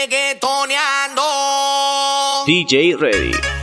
reggaetoneando. DJ Ready.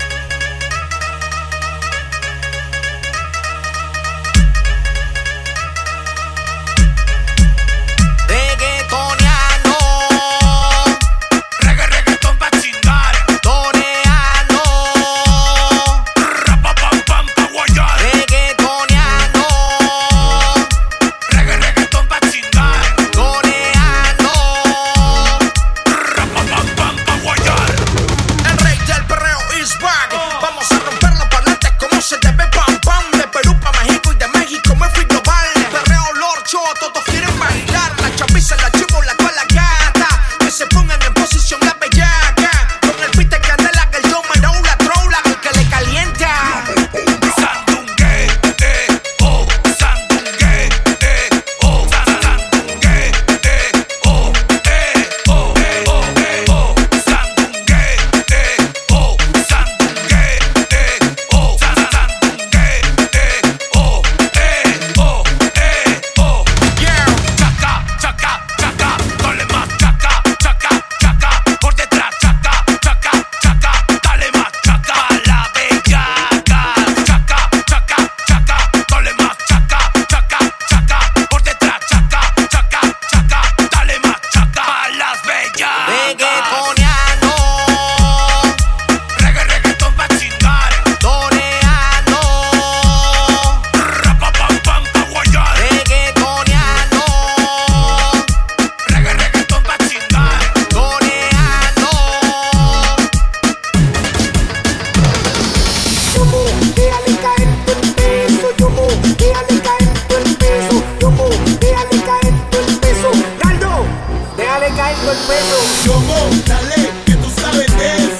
Choco, dale, que tú sabes de eso.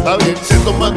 está bien. Se toma